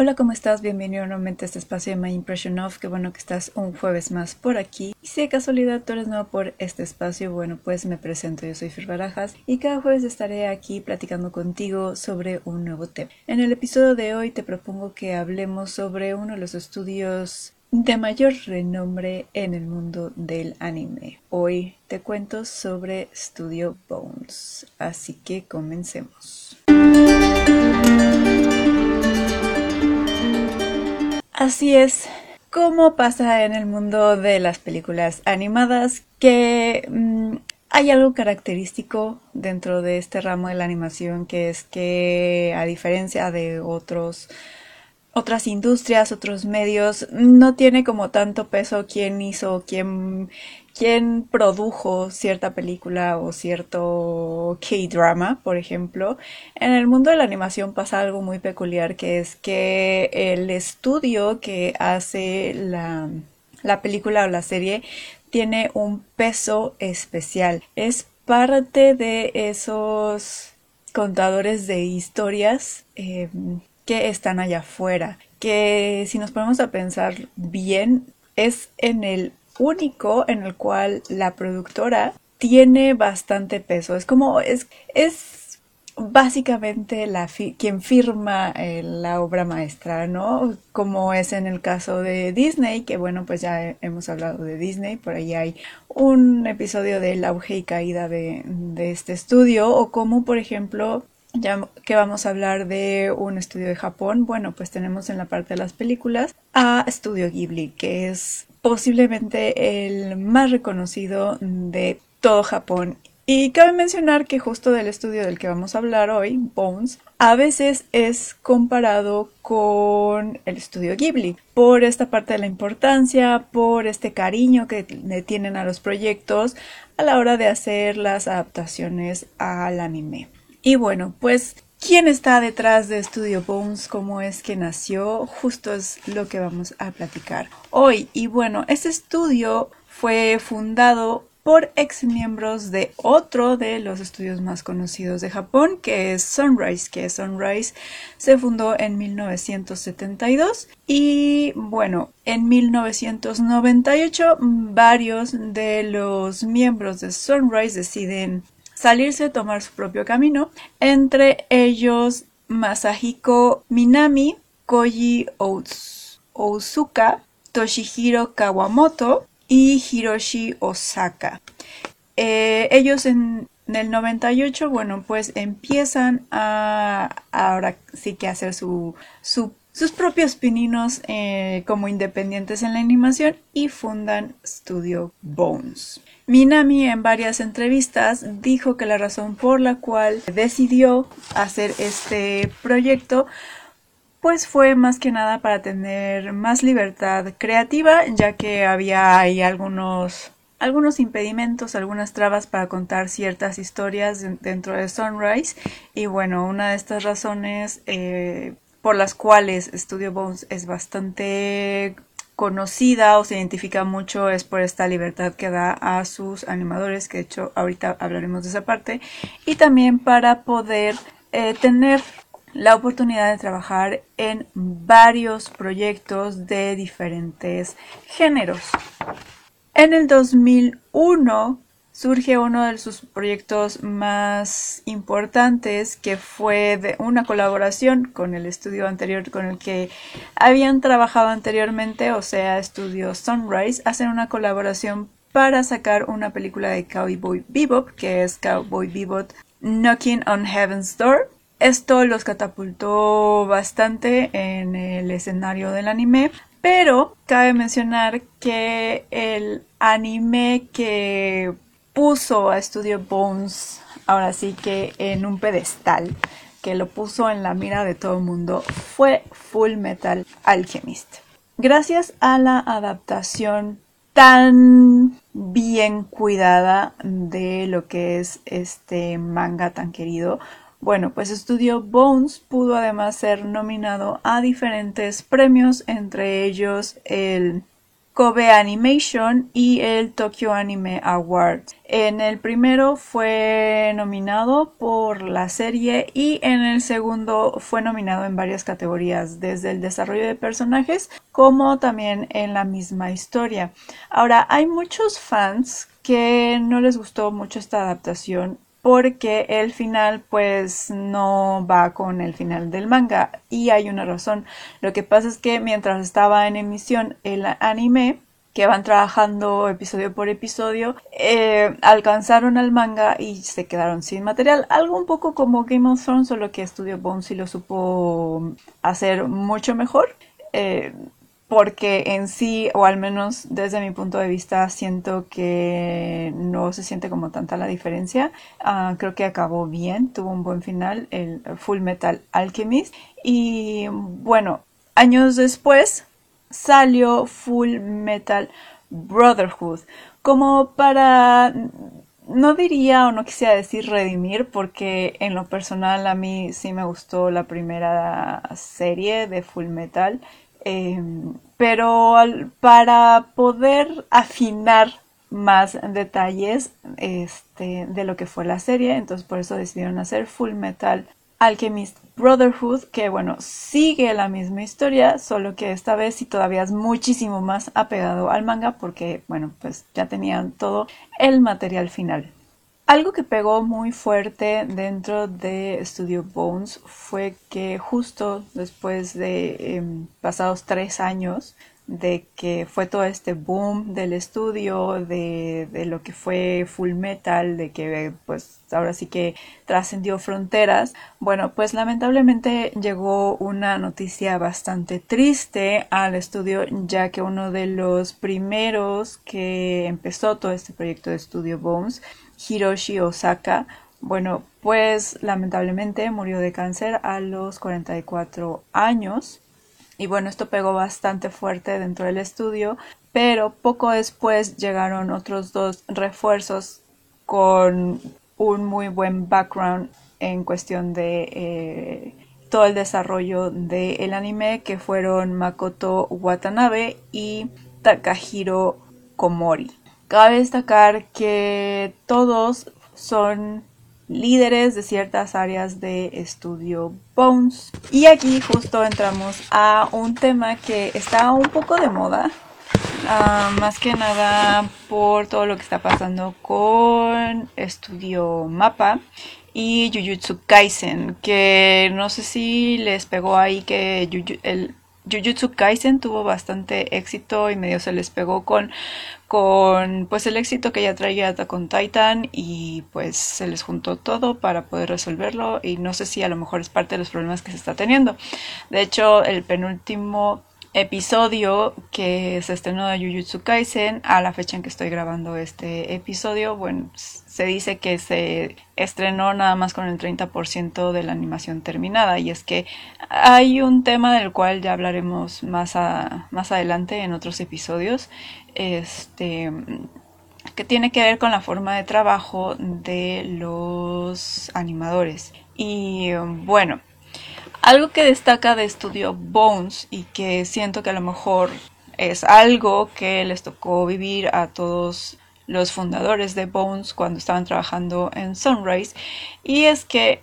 Hola, ¿cómo estás? Bienvenido nuevamente a este espacio de My Impression Of. Qué bueno que estás un jueves más por aquí. Y si de casualidad tú eres nuevo por este espacio, bueno, pues me presento. Yo soy Fir Barajas y cada jueves estaré aquí platicando contigo sobre un nuevo tema. En el episodio de hoy te propongo que hablemos sobre uno de los estudios de mayor renombre en el mundo del anime. Hoy te cuento sobre Studio Bones. Así que comencemos. Así es, como pasa en el mundo de las películas animadas, que mm, hay algo característico dentro de este ramo de la animación, que es que a diferencia de otros otras industrias, otros medios, no tiene como tanto peso quién hizo, quién, quién produjo cierta película o cierto K-drama, por ejemplo. En el mundo de la animación pasa algo muy peculiar, que es que el estudio que hace la, la película o la serie tiene un peso especial. Es parte de esos contadores de historias eh, que están allá afuera, que si nos ponemos a pensar bien, es en el único en el cual la productora tiene bastante peso. Es como, es, es básicamente la quien firma eh, la obra maestra, ¿no? Como es en el caso de Disney, que bueno, pues ya hemos hablado de Disney, por ahí hay un episodio del auge y caída de, de este estudio, o como por ejemplo ya que vamos a hablar de un estudio de Japón, bueno, pues tenemos en la parte de las películas a Studio Ghibli, que es posiblemente el más reconocido de todo Japón. Y cabe mencionar que justo del estudio del que vamos a hablar hoy, Bones, a veces es comparado con el estudio Ghibli por esta parte de la importancia, por este cariño que le tienen a los proyectos a la hora de hacer las adaptaciones al anime. Y bueno, pues, ¿quién está detrás de Studio Bones? ¿Cómo es que nació? Justo es lo que vamos a platicar hoy. Y bueno, este estudio fue fundado por ex miembros de otro de los estudios más conocidos de Japón, que es Sunrise, que Sunrise se fundó en 1972 y bueno, en 1998 varios de los miembros de Sunrise deciden salirse a tomar su propio camino, entre ellos Masahiko Minami, Koji Ousuka, Toshihiro Kawamoto y Hiroshi Osaka. Eh, ellos en, el 98, bueno, pues empiezan a ahora sí que hacer su, sus propios pininos eh, como independientes en la animación y fundan Studio Bones. Minami en varias entrevistas dijo que la razón por la cual decidió hacer este proyecto pues fue más que nada para tener más libertad creativa, ya que había ahí algunos algunos impedimentos, algunas trabas para contar ciertas historias dentro de Sunrise. Y bueno, una de estas razones eh, por las cuales Studio Bones es bastante conocida o se identifica mucho es por esta libertad que da a sus animadores, que de hecho ahorita hablaremos de esa parte, y también para poder eh, tener la oportunidad de trabajar en varios proyectos de diferentes géneros. En el 2001 surge uno de sus proyectos más importantes que fue de una colaboración con el estudio anterior con el que habían trabajado anteriormente, o sea, Estudio Sunrise, hacen una colaboración para sacar una película de Cowboy Bebop, que es Cowboy Bebop Knocking on Heaven's Door. Esto los catapultó bastante en el escenario del anime, pero cabe mencionar que el anime que puso a Studio Bones ahora sí que en un pedestal que lo puso en la mira de todo el mundo fue Full Metal Alchemist. Gracias a la adaptación tan bien cuidada de lo que es este manga tan querido, bueno, pues Studio Bones pudo además ser nominado a diferentes premios, entre ellos el Kobe Animation y el Tokyo Anime Awards. En el primero fue nominado por la serie y en el segundo fue nominado en varias categorías, desde el desarrollo de personajes como también en la misma historia. Ahora, hay muchos fans que no les gustó mucho esta adaptación porque el final pues no va con el final del manga y hay una razón. Lo que pasa es que mientras estaba en emisión el anime, que van trabajando episodio por episodio, eh, alcanzaron al manga y se quedaron sin material. Algo un poco como Game of Thrones, solo que Studio Bones lo supo hacer mucho mejor. Eh, porque en sí, o al menos desde mi punto de vista, siento que no se siente como tanta la diferencia. Ah, creo que acabó bien, tuvo un buen final, el Full Metal Alchemist. Y bueno, años después salió Full Metal Brotherhood, como para no diría o no quisiera decir redimir porque en lo personal a mí sí me gustó la primera serie de Full Metal Em, pero para poder afinar más detalles este, de lo que fue la serie, entonces por eso decidieron hacer Full Metal Alchemist Brotherhood, que bueno, sigue la misma historia, solo que esta vez sí todavía es muchísimo más apegado al manga porque bueno, pues ya tenían todo el material final. Algo que pegó muy fuerte dentro de Studio Bones fue que justo después de em, pasados tres años de que fue todo este boom del estudio, de, de, lo que fue Full Metal, de que pues ahora sí que trascendió fronteras. Bueno, pues lamentablemente llegó una noticia bastante triste al estudio, ya que uno de los primeros que empezó todo este proyecto de Studio Bones Hiroshi Osaka, bueno, pues lamentablemente murió de cáncer a los 44 años. Y bueno, esto pegó bastante fuerte dentro del estudio, pero poco después llegaron otros dos refuerzos con un muy buen background en cuestión de eh, todo el desarrollo del anime, que fueron Makoto Watanabe y Takahiro Komori. Cabe destacar que todos son líderes de ciertas áreas de estudio Bones. Y aquí justo entramos a un tema que está un poco de moda. Ah, más que nada por todo lo que está pasando con Estudio Mapa y Jujutsu Kaisen, que no sé si les pegó ahí que el Jujutsu Kaisen tuvo bastante éxito y medio se les pegó con con pues el éxito que ya traía con Titan y pues se les juntó todo para poder resolverlo y no sé si a lo mejor es parte de los problemas que se está teniendo. De hecho, el penúltimo episodio que se estrenó de Jujutsu Kaisen a la fecha en que estoy grabando este episodio, bueno, se dice que se estrenó nada más con el 30% de la animación terminada y es que hay un tema del cual ya hablaremos más, más adelante en otros episodios, este que tiene que ver con la forma de trabajo de los animadores. Y bueno, algo que destaca de Studio Bones y que siento que a lo mejor es algo que les tocó vivir a todos los fundadores de Bones cuando estaban trabajando en Sunrise. Y es que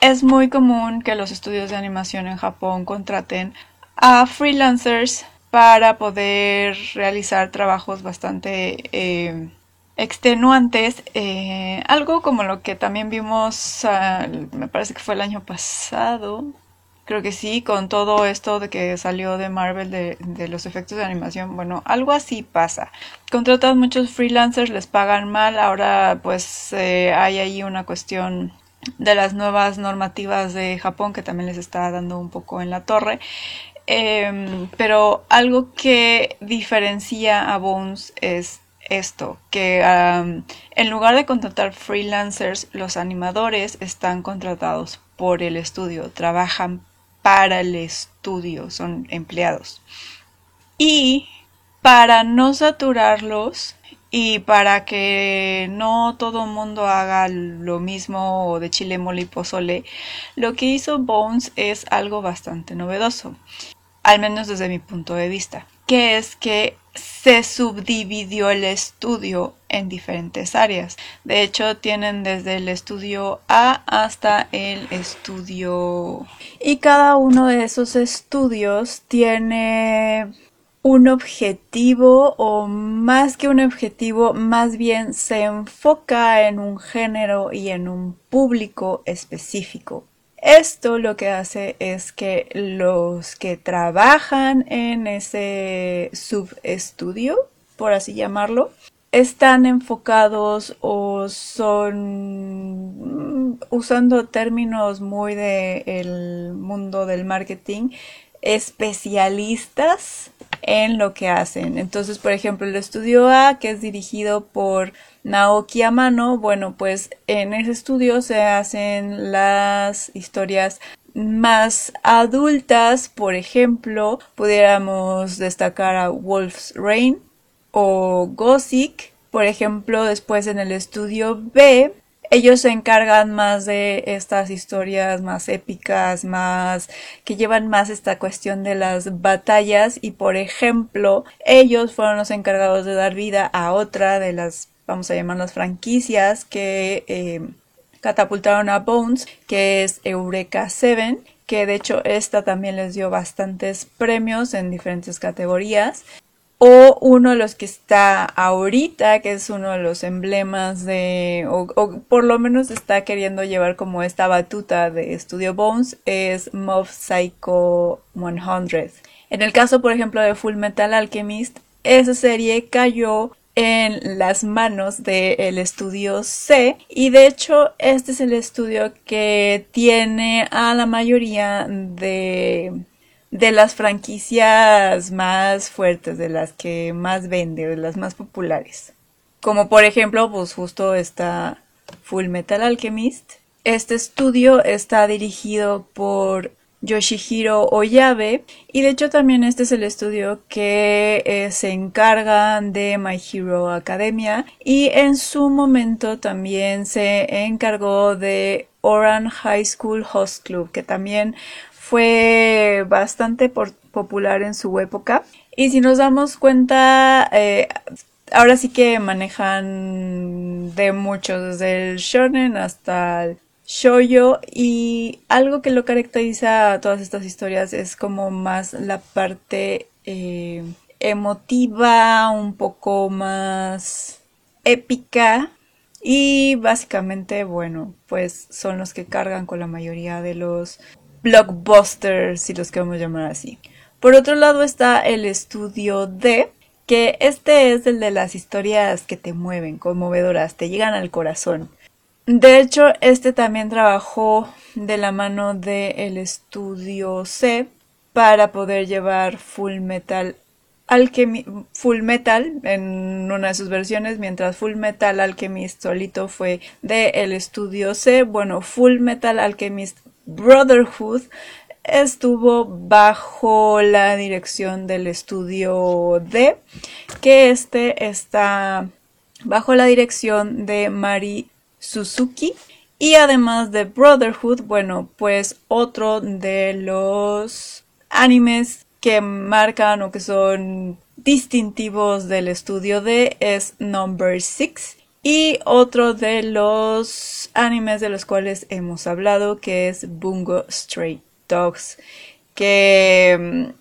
es muy común que los estudios de animación en Japón contraten a freelancers para poder realizar trabajos bastante eh, extenuantes, eh, algo como lo que también vimos, ah, me parece que fue el año pasado, creo que sí, con todo esto de que salió de Marvel de, los efectos de animación, bueno, algo así pasa. Contratan muchos freelancers, les pagan mal, ahora pues eh, hay ahí una cuestión de las nuevas normativas de Japón que también les está dando un poco en la torre. Em, pero algo que diferencia a Bones es esto, que en lugar de contratar freelancers, los animadores están contratados por el estudio, trabajan para el estudio, son empleados. Y para no saturarlos y para que no todo el mundo haga lo mismo de chile mole pozole, lo que hizo Bones es algo bastante novedoso, al menos desde mi punto de vista. que es que se subdividió el estudio en diferentes áreas. De hecho, tienen desde el estudio A hasta el estudio... Y cada uno de esos estudios tiene un objetivo o más que un objetivo, más bien se enfoca en un género y en un público específico. Esto lo que hace es que los que trabajan en ese subestudio, por así llamarlo, están enfocados o son usando términos muy del mundo del marketing especialistas en lo que hacen. Entonces, por ejemplo, el estudio A, que es dirigido por Naoki Amano, bueno, pues en ese estudio se hacen las historias más adultas, por ejemplo, pudiéramos destacar a Wolf's Rain o Gothic, por ejemplo, después en el estudio B ellos se encargan más de estas historias más épicas, más que llevan más esta cuestión de las batallas. Y por ejemplo ellos fueron los encargados de dar vida a otra de las vamos a llamarlas franquicias que eh, catapultaron a Bones que es Eureka 7 que de hecho esta también les dio bastantes premios en diferentes categorías o uno de los que está ahorita, que es uno de los emblemas de, o, por lo menos está queriendo llevar como esta batuta de Studio Bones, es Mob Psycho 100. En el caso, por ejemplo, de Full Metal Alchemist, esa serie cayó en las manos del estudio C y de hecho este es el estudio que tiene a la mayoría de de las franquicias más fuertes, de las que más vende, de las más populares. Como por ejemplo, pues justo está Full Metal Alchemist. Este estudio está dirigido por Yoshihiro Oyabe y de hecho también este es el estudio que eh, se encarga de My Hero Academia y en su momento también se encargó de Oran High School Host Club que también fue bastante popular en su época. Y si nos damos cuenta, eh, ahora sí que manejan de mucho, desde el shonen hasta el shoujo y algo que lo caracteriza a todas estas historias es como más la parte eh, emotiva, un poco más épica y básicamente, bueno, pues son los que cargan con la mayoría de los blockbusters, si los queremos llamar así. Por otro lado está el estudio D, que este es el de las historias que te mueven, conmovedoras, te llegan al corazón. De hecho, este también trabajó de la mano del estudio C para poder llevar Full Metal Alchemist, Full Metal en una de sus versiones, mientras Full Metal Alchemist solito fue de el estudio C. Bueno, Full Metal Alchemist Brotherhood estuvo bajo la dirección del estudio D, que este está bajo la dirección de Mari Suzuki. Y además de Brotherhood, bueno, pues otro de los animes que marcan o que son distintivos del estudio D es Number 6 y otro de los animes de los cuales hemos hablado, que es Bungo Stray Dogs, que,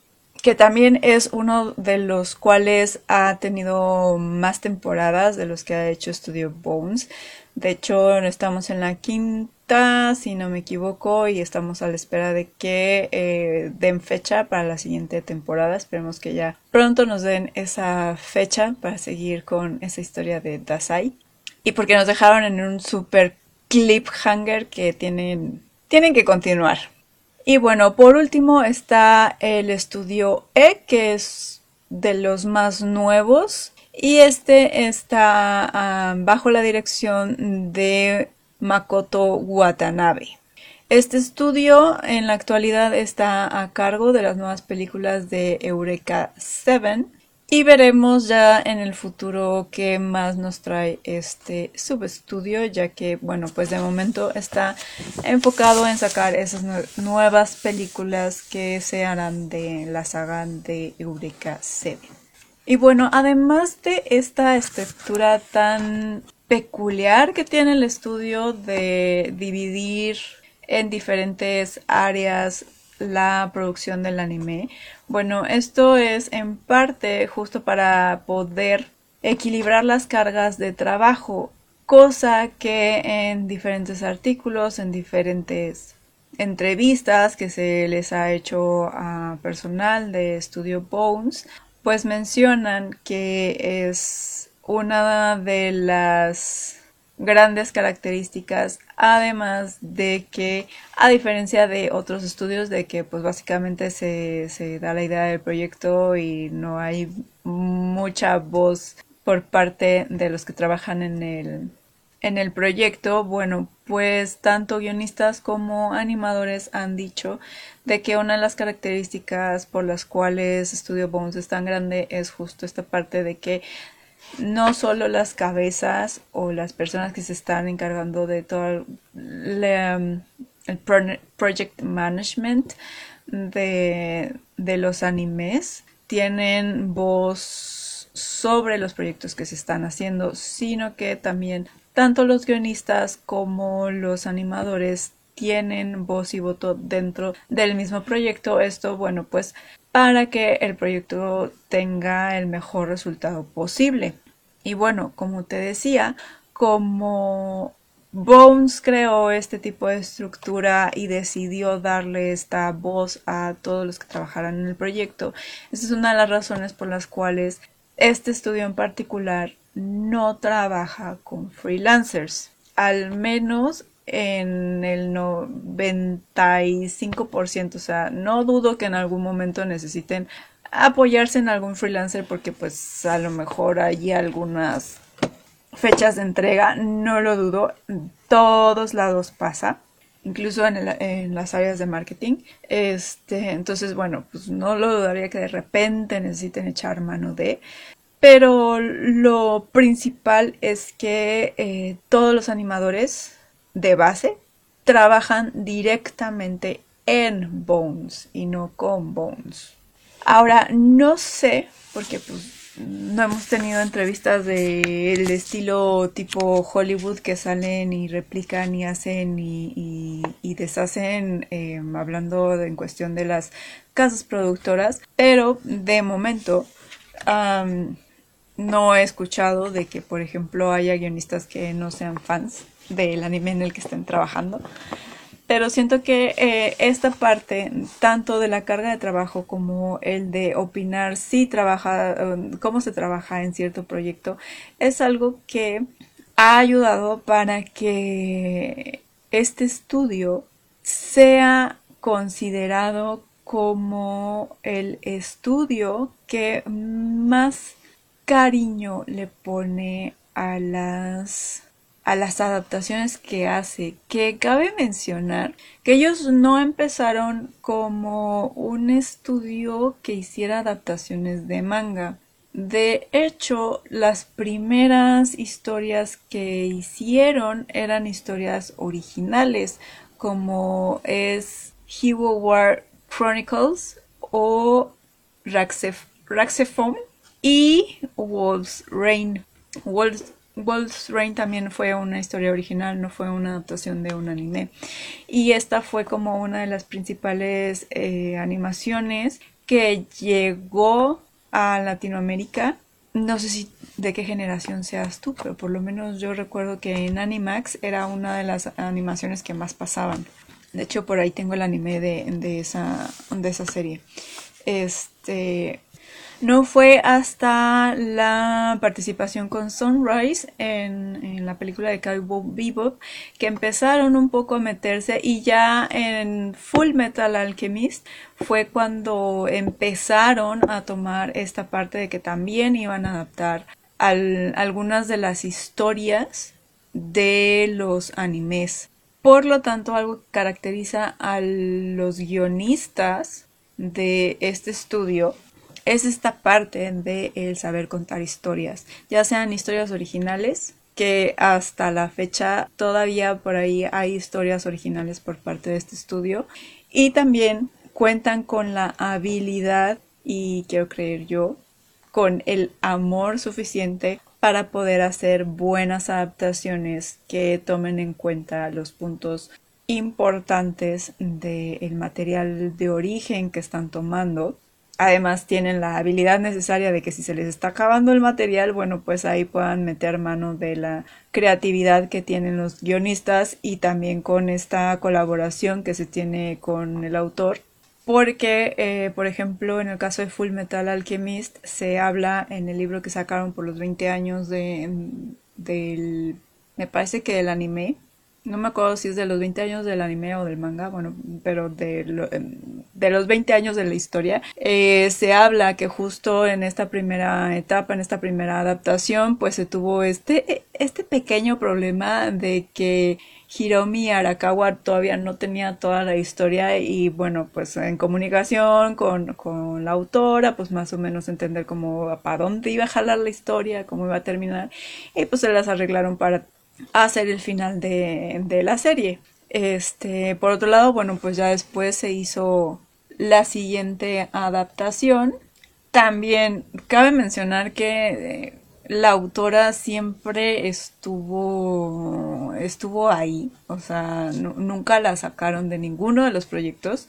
que también es uno de los cuales ha tenido más temporadas de los que ha hecho Studio Bones. De hecho, estamos en la quinta, si no me equivoco, y estamos a la espera de que eh, den fecha para la siguiente temporada. Esperemos que ya pronto nos den esa fecha para seguir con esa historia de Dasai y porque nos dejaron en un super cliffhanger que tienen, tienen que continuar. Y bueno, por último está el estudio E, que es de los más nuevos. Y este está ah, bajo la dirección de Makoto Watanabe. Este estudio en la actualidad está a cargo de las nuevas películas de Eureka 7 Y veremos ya en el futuro qué más nos trae este subestudio, ya que, bueno, pues de momento está enfocado en sacar esas nuevas películas que se harán de la saga de Eureka 7. Y bueno, además de esta estructura tan peculiar que tiene el estudio de dividir en diferentes áreas la producción del anime. Bueno, esto es en parte justo para poder equilibrar las cargas de trabajo, cosa que en diferentes artículos, en diferentes entrevistas que se les ha hecho a personal de Studio Bones, pues mencionan que es una de las grandes características, además de que, a diferencia de otros estudios, de que pues básicamente se, se da la idea del proyecto y no hay mucha voz por parte de los que trabajan en el, en el proyecto, bueno, pues tanto guionistas como animadores han dicho de que una de las características por las cuales Studio Bones es tan grande es justo esta parte de que no solo las cabezas o las personas que se están encargando de todo um, el, project management de, de los animes tienen voz sobre los proyectos que se están haciendo, sino que también tanto los guionistas como los animadores tienen voz y voto dentro del mismo proyecto. Esto, bueno, pues para que el proyecto tenga el mejor resultado posible. Y bueno, como te decía, como Bones creó este tipo de estructura y decidió darle esta voz a todos los que trabajaran en el proyecto. Esa es una de las razones por las cuales este estudio en particular no trabaja con freelancers. Al menos en el 95%, o sea, no dudo que en algún momento necesiten apoyarse en algún freelancer porque pues a lo mejor hay algunas fechas de entrega, no lo dudo, en todos lados pasa, incluso en, las áreas de marketing. Este, entonces, bueno, pues no lo dudaría que de repente necesiten echar mano de. Pero lo principal es que eh, todos los animadores de base trabajan directamente en Bones y no con Bones. Ahora, no sé, porque pues no hemos tenido entrevistas del estilo tipo Hollywood que salen y replican y hacen y, deshacen em, hablando en cuestión de las casas productoras, pero de momento no he escuchado de que, por ejemplo, haya guionistas que no sean fans del anime en el que estén trabajando. Pero siento que eh, esta parte, tanto de la carga de trabajo como el de opinar si trabaja, um, cómo se trabaja en cierto proyecto, es algo que ha ayudado para que este estudio sea considerado como el estudio que más cariño le pone a las a las adaptaciones que hace, que cabe mencionar que ellos no empezaron como un estudio que hiciera adaptaciones de manga. De hecho, las primeras historias que hicieron eran historias originales, como es Hero War Chronicles o Raxephone y Wolf's Rain. Wolf's Wolf's Rain también fue una historia original, no fue una adaptación de un anime. Y esta fue como una de las principales eh, animaciones que llegó a Latinoamérica. No sé si de qué generación seas tú, pero por lo menos yo recuerdo que en Animax era una de las animaciones que más pasaban. De hecho, por ahí tengo el anime de, de, esa, de esa serie. Este, no fue hasta la participación con Sunrise en, la película de Cowboy Bebop que empezaron un poco a meterse y ya en Full Metal Alchemist fue cuando empezaron a tomar esta parte de que también iban a adaptar algunas de las historias de los animes. Por lo tanto, algo que caracteriza a los guionistas de este estudio es esta parte de el saber contar historias, ya sean historias originales, que hasta la fecha todavía por ahí hay historias originales por parte de este estudio y también cuentan con la habilidad y quiero creer yo con el amor suficiente para poder hacer buenas adaptaciones que tomen en cuenta los puntos importantes del material de origen que están tomando. Además tienen la habilidad necesaria de que si se les está acabando el material, bueno, pues ahí puedan meter mano de la creatividad que tienen los guionistas y también con esta colaboración que se tiene con el autor. Porque, eh, por ejemplo, en el caso de Full Metal Alchemist, se habla en el libro que sacaron por los 20 años de, del, me parece que del anime, no me acuerdo si es de los 20 años del anime o del manga, bueno, pero de, em, de los 20 años de la historia, eh, se habla que justo en esta primera etapa, en esta primera adaptación, pues se tuvo este, este pequeño problema de que Hiromi Arakawa todavía no tenía toda la historia y bueno, pues en comunicación con, con la autora, pues más o menos entender cómo, para dónde iba a jalar la historia, cómo iba a terminar y pues se las arreglaron para hacer el final de, de la serie. Este, por otro lado, bueno, pues ya después se hizo la siguiente adaptación. También cabe mencionar que eh, la autora siempre estuvo estuvo ahí, o sea, nunca la sacaron de ninguno de los proyectos.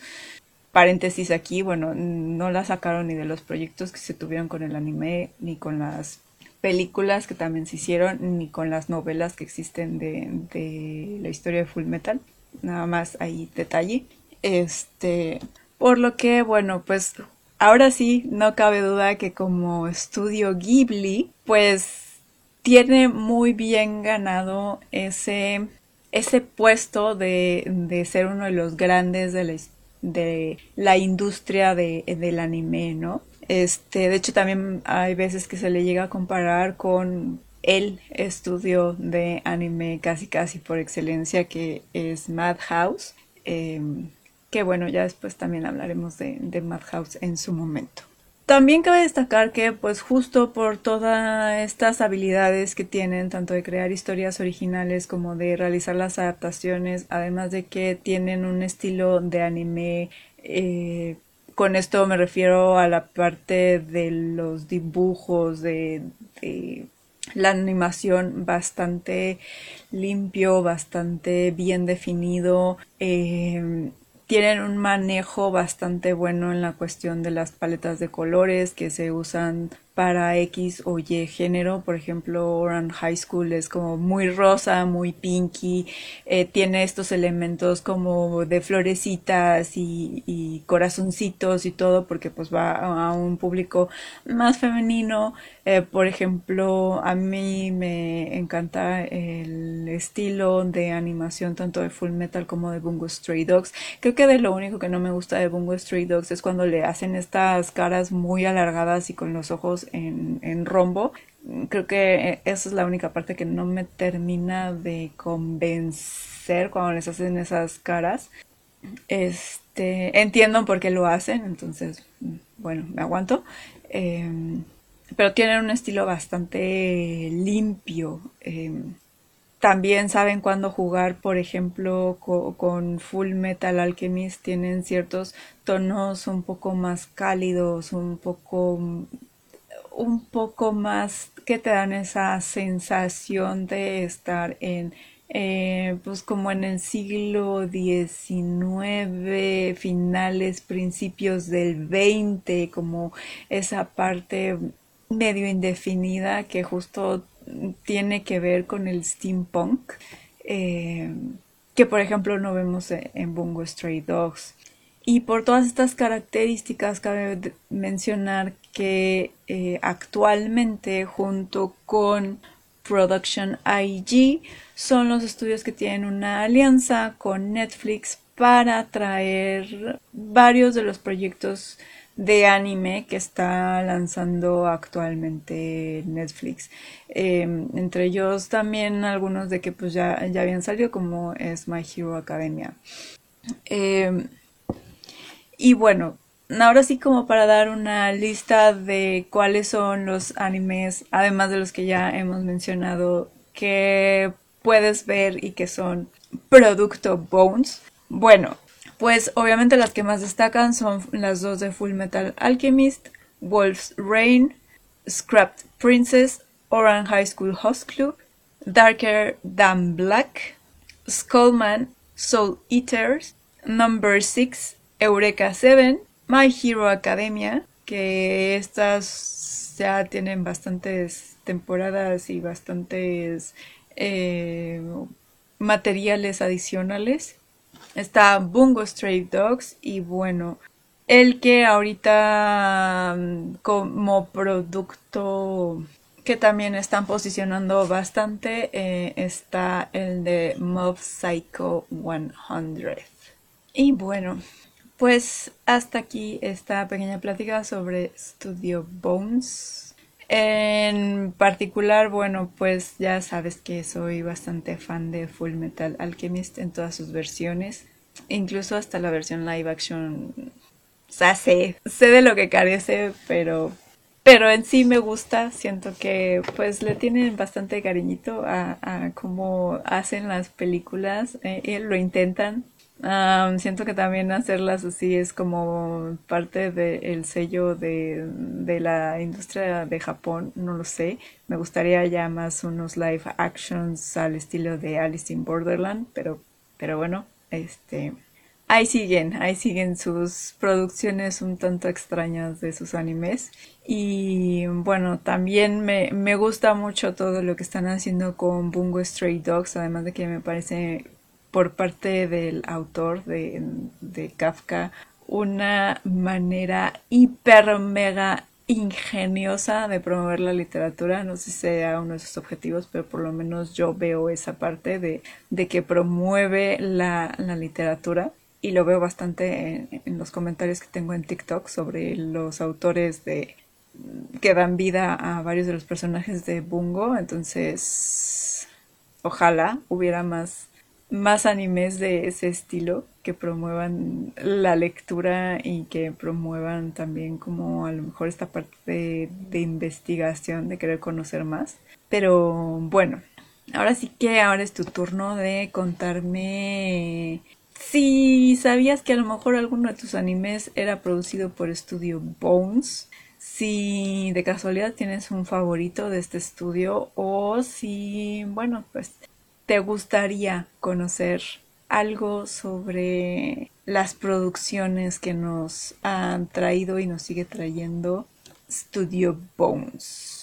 Paréntesis aquí, bueno, no la sacaron ni de los proyectos que se tuvieron con el anime, ni con las películas que también se hicieron, ni con las novelas que existen de, de la historia de Full Metal. Nada más ahí detalle. Este, por lo que, bueno, pues ahora sí, no cabe duda que como estudio Ghibli, pues tiene muy bien ganado ese, ese puesto de, de ser uno de los grandes de la, de la industria de, del anime, ¿no? Este, de hecho, también hay veces que se le llega a comparar con el estudio de anime casi casi por excelencia que es Madhouse. Em, que bueno, ya después también hablaremos de, de Madhouse en su momento. También cabe destacar que, pues justo por todas estas habilidades que tienen, tanto de crear historias originales como de realizar las adaptaciones, además de que tienen un estilo de anime, eh, con esto me refiero a la parte de los dibujos, de, la animación bastante limpio, bastante bien definido. Eh, tienen un manejo bastante bueno en la cuestión de las paletas de colores que se usan para X o Y género. Por ejemplo, Oran High School es como muy rosa, muy pinky. Eh, tiene estos elementos como de florecitas y, corazoncitos y todo porque pues va a un público más femenino. Eh, por ejemplo, a mí me encanta el estilo de animación tanto de Full Metal como de Bungo Stray Dogs. Creo que de lo único que no me gusta de Bungo Stray Dogs es cuando le hacen estas caras muy alargadas y con los ojos en, rombo. Creo que esa es la única parte que no me termina de convencer cuando les hacen esas caras. Este, entiendo por qué lo hacen, entonces, bueno, me aguanto. Em, pero tienen un estilo bastante limpio. Em, también saben cuándo jugar, por ejemplo, con Full Metal Alchemist tienen ciertos tonos un poco más cálidos, un poco un poco más que te dan esa sensación de estar en eh, pues como en el siglo XIX, finales, principios del XX, como esa parte medio indefinida que justo tiene que ver con el steampunk, eh, que por ejemplo no vemos en Bungo Stray Dogs. Y por todas estas características cabe mencionar que eh, actualmente junto con Production IG son los estudios que tienen una alianza con Netflix para traer varios de los proyectos de anime que está lanzando actualmente Netflix. Em, entre ellos también algunos de que pues ya, ya habían salido como es My Hero Academia. Em, y bueno, ahora sí como para dar una lista de cuáles son los animes, además de los que ya hemos mencionado, que puedes ver y que son producto Bones. Bueno, pues obviamente las que más destacan son las dos de Full Metal Alchemist, Wolf's Rain, Scrapped Princess, Orange High School Host Club, Darker Than Black, Skullman, Soul Eaters, Number 6, Eureka 7, My Hero Academia, que estas ya tienen bastantes temporadas y bastantes eh, materiales adicionales. Está Bungo Stray Dogs y bueno, el que ahorita mm, como producto que también están posicionando bastante eh, está el de Mob Psycho 100. Y bueno, pues hasta aquí esta pequeña plática sobre Studio Bones. En particular, bueno, pues ya sabes que soy bastante fan de Full Metal Alchemist en todas sus versiones, incluso hasta la versión live action. Sé de lo que carece, pero pero en sí me gusta, siento que pues le tienen bastante cariñito a, a cómo hacen las películas, eh, lo intentan, siento que también hacerlas así es como parte del sello de, de, la industria de Japón, no lo sé. Me gustaría ya más unos live actions al estilo de Alice in Borderland, pero, pero bueno, este, ahí siguen, ahí siguen sus producciones un tanto extrañas de sus animes. Y bueno, también me, me gusta mucho todo lo que están haciendo con Bungo Stray Dogs, además de que me parece por parte del autor de, Kafka una manera hiper mega ingeniosa de promover la literatura. No sé si sea uno de sus objetivos, pero por lo menos yo veo esa parte de, que promueve la, literatura. Y lo veo bastante en, en, los comentarios que tengo en TikTok sobre los autores de que dan vida a varios de los personajes de Bungo. Entonces, ojalá hubiera más más animes de ese estilo que promuevan la lectura y que promuevan también como a lo mejor esta parte de, investigación, de querer conocer más. Pero bueno, ahora sí que ahora es tu turno de contarme si sabías que a lo mejor alguno de tus animes era producido por Studio Bones. Si de casualidad tienes un favorito de este estudio o si, bueno, pues te gustaría conocer algo sobre las producciones que nos han traído y nos sigue trayendo Studio Bones.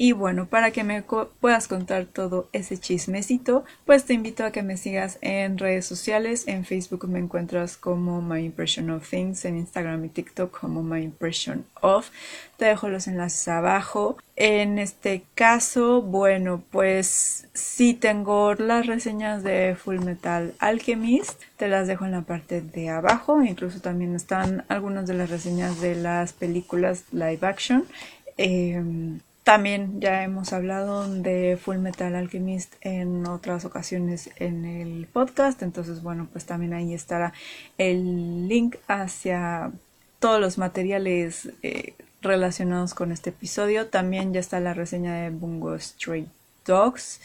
Y bueno, para que me puedas contar todo ese chismecito, pues te invito a que me sigas en redes sociales. En Facebook me encuentras como My Impression of Things, en Instagram y TikTok como My Impression of. Te dejo los enlaces abajo. En este caso, bueno, pues sí tengo las reseñas de Full Metal Alchemist. Te las dejo en la parte de abajo. Incluso también están algunas de las reseñas de las películas live action. Em, también ya hemos hablado de Full Metal Alchemist en otras ocasiones en el podcast, entonces bueno, pues también ahí estará el link hacia todos los materiales eh, relacionados con este episodio. También ya está la reseña de Bungo Stray Dogs,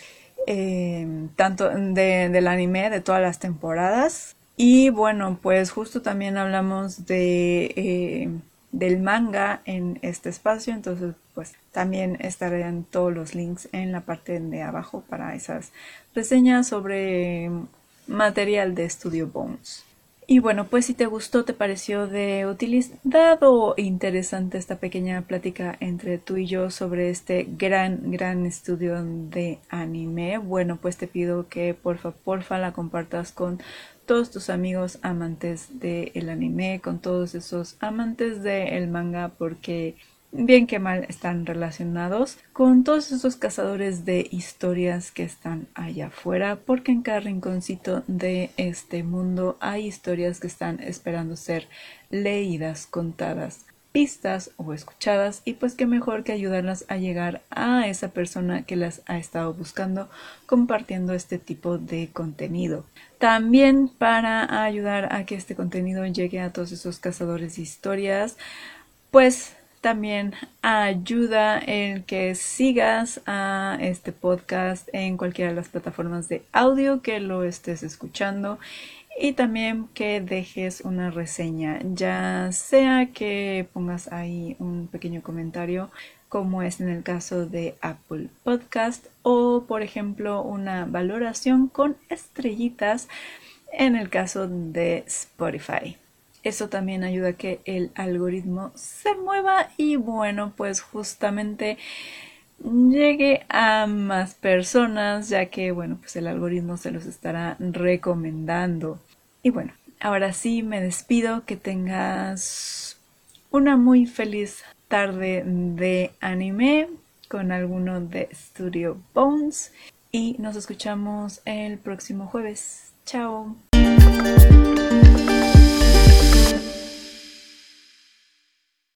eh, tanto del anime de todas las temporadas. Y bueno, pues justo también hablamos de... Eh, del manga en este espacio entonces pues también estarán todos los links en la parte de abajo para esas reseñas sobre material de Studio Bones. Y bueno, pues si te gustó, te pareció de utilidad o interesante esta pequeña plática entre tú y yo sobre este gran, gran estudio de anime, bueno, pues te pido que porfa, porfa la compartas con todos tus amigos amantes del anime, con todos esos amantes del manga, porque bien que mal están relacionados con todos esos cazadores de historias que están allá afuera, porque en cada rinconcito de este mundo hay historias que están esperando ser leídas, contadas vistas o escuchadas y pues qué mejor que ayudarlas a llegar a esa persona que las ha estado buscando compartiendo este tipo de contenido. También para ayudar a que este contenido llegue a todos esos cazadores de historias, pues también ayuda el que sigas a este podcast en cualquiera de las plataformas de audio que lo estés escuchando y también que dejes una reseña, ya sea que pongas ahí un pequeño comentario como es en el caso de Apple Podcast o por ejemplo una valoración con estrellitas en el caso de Spotify. Eso también ayuda a que el algoritmo se mueva y bueno, pues justamente llegue a más personas, ya que, bueno, pues el algoritmo se los estará recomendando. Y bueno, ahora sí me despido, que tengas una muy feliz tarde de anime con alguno de Studio Bones y nos escuchamos el próximo jueves. Chao.